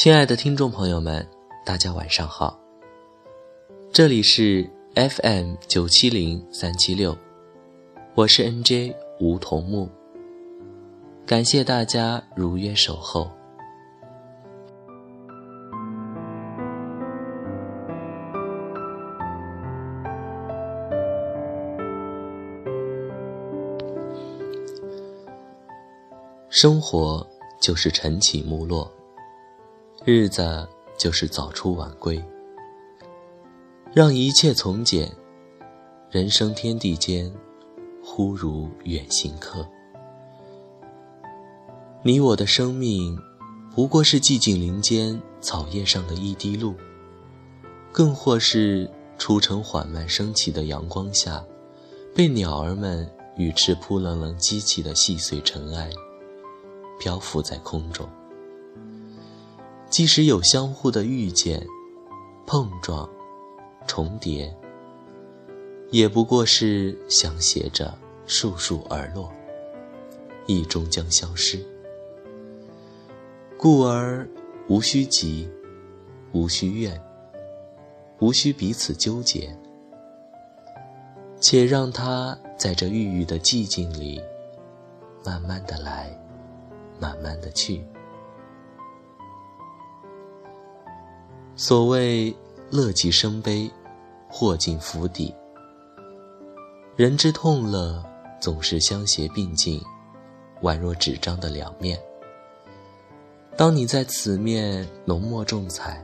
亲爱的听众朋友们，大家晚上好。这里是 FM 九七零三七六，我是 NJ 梧桐木。感谢大家如约守候。生活就是晨起暮落，日子就是早出晚归。让一切从简，人生天地间，忽如远行客。你我的生命，不过是寂静林间草叶上的一滴露，更或是初晨缓慢升起的阳光下，被鸟儿们羽翅扑棱棱激起的细碎尘埃。漂浮在空中，即使有相互的遇见、碰撞、重叠，也不过是相携着簌簌而落，亦终将消失。故而无需急，无需怨，无需彼此纠结，且让它在这郁郁的寂静里，慢慢的来。慢慢的去。所谓乐极生悲，祸尽福底。人之痛乐总是相携并进，宛若纸张的两面。当你在此面浓墨重彩，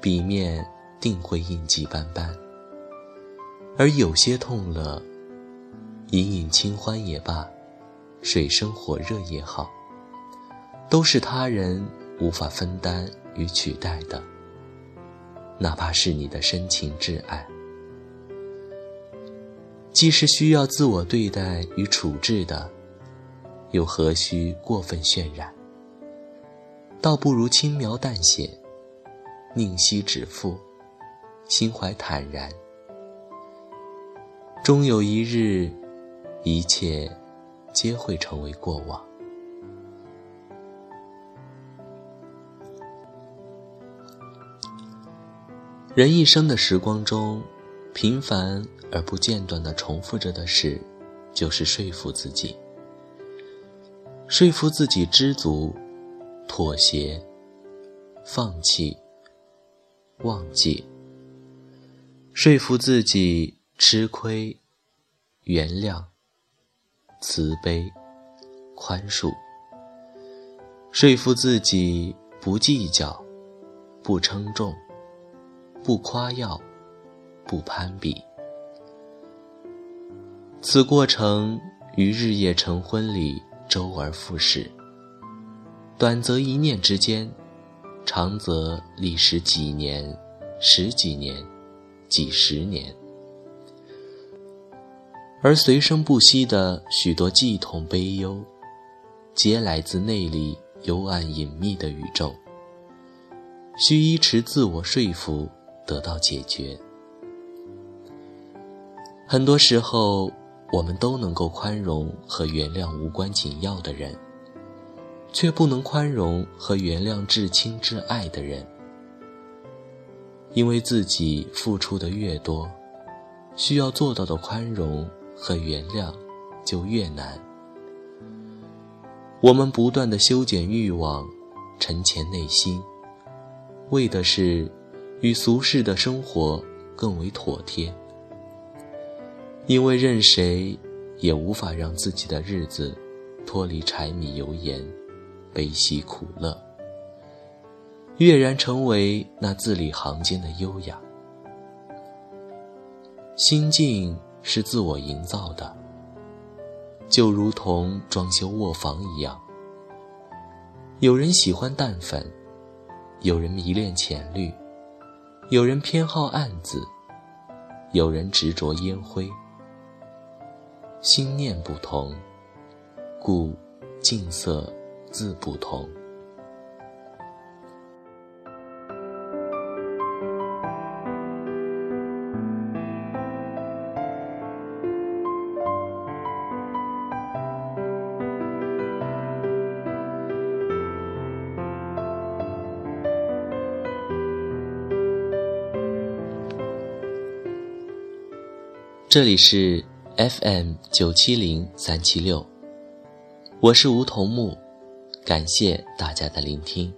彼面定会印记斑斑。而有些痛乐，隐隐清欢也罢。水深火热也好，都是他人无法分担与取代的。哪怕是你的深情挚爱，既是需要自我对待与处置的，又何须过分渲染？倒不如轻描淡写，宁惜指腹，心怀坦然。终有一日，一切。皆会成为过往。人一生的时光中，平凡而不间断地重复着的事，就是说服自己，说服自己知足、妥协、放弃、忘记，说服自己吃亏、原谅。慈悲、宽恕，说服自己不计较、不称重、不夸耀、不攀比。此过程于日夜晨昏里周而复始，短则一念之间，长则历时几年、十几年、几十年。而随生不息的许多悸痛悲忧，皆来自内里幽暗隐秘的宇宙，需依持自我说服得到解决。很多时候，我们都能够宽容和原谅无关紧要的人，却不能宽容和原谅至亲至爱的人，因为自己付出的越多，需要做到的宽容。和原谅，就越难。我们不断的修剪欲望，沉潜内心，为的是与俗世的生活更为妥帖。因为任谁也无法让自己的日子脱离柴米油盐、悲喜苦乐，跃然成为那字里行间的优雅。心境。是自我营造的，就如同装修卧房一样。有人喜欢淡粉，有人迷恋浅绿，有人偏好暗紫，有人执着烟灰。心念不同，故近色自不同。这里是 FM 九七零三七六，我是梧桐木，感谢大家的聆听。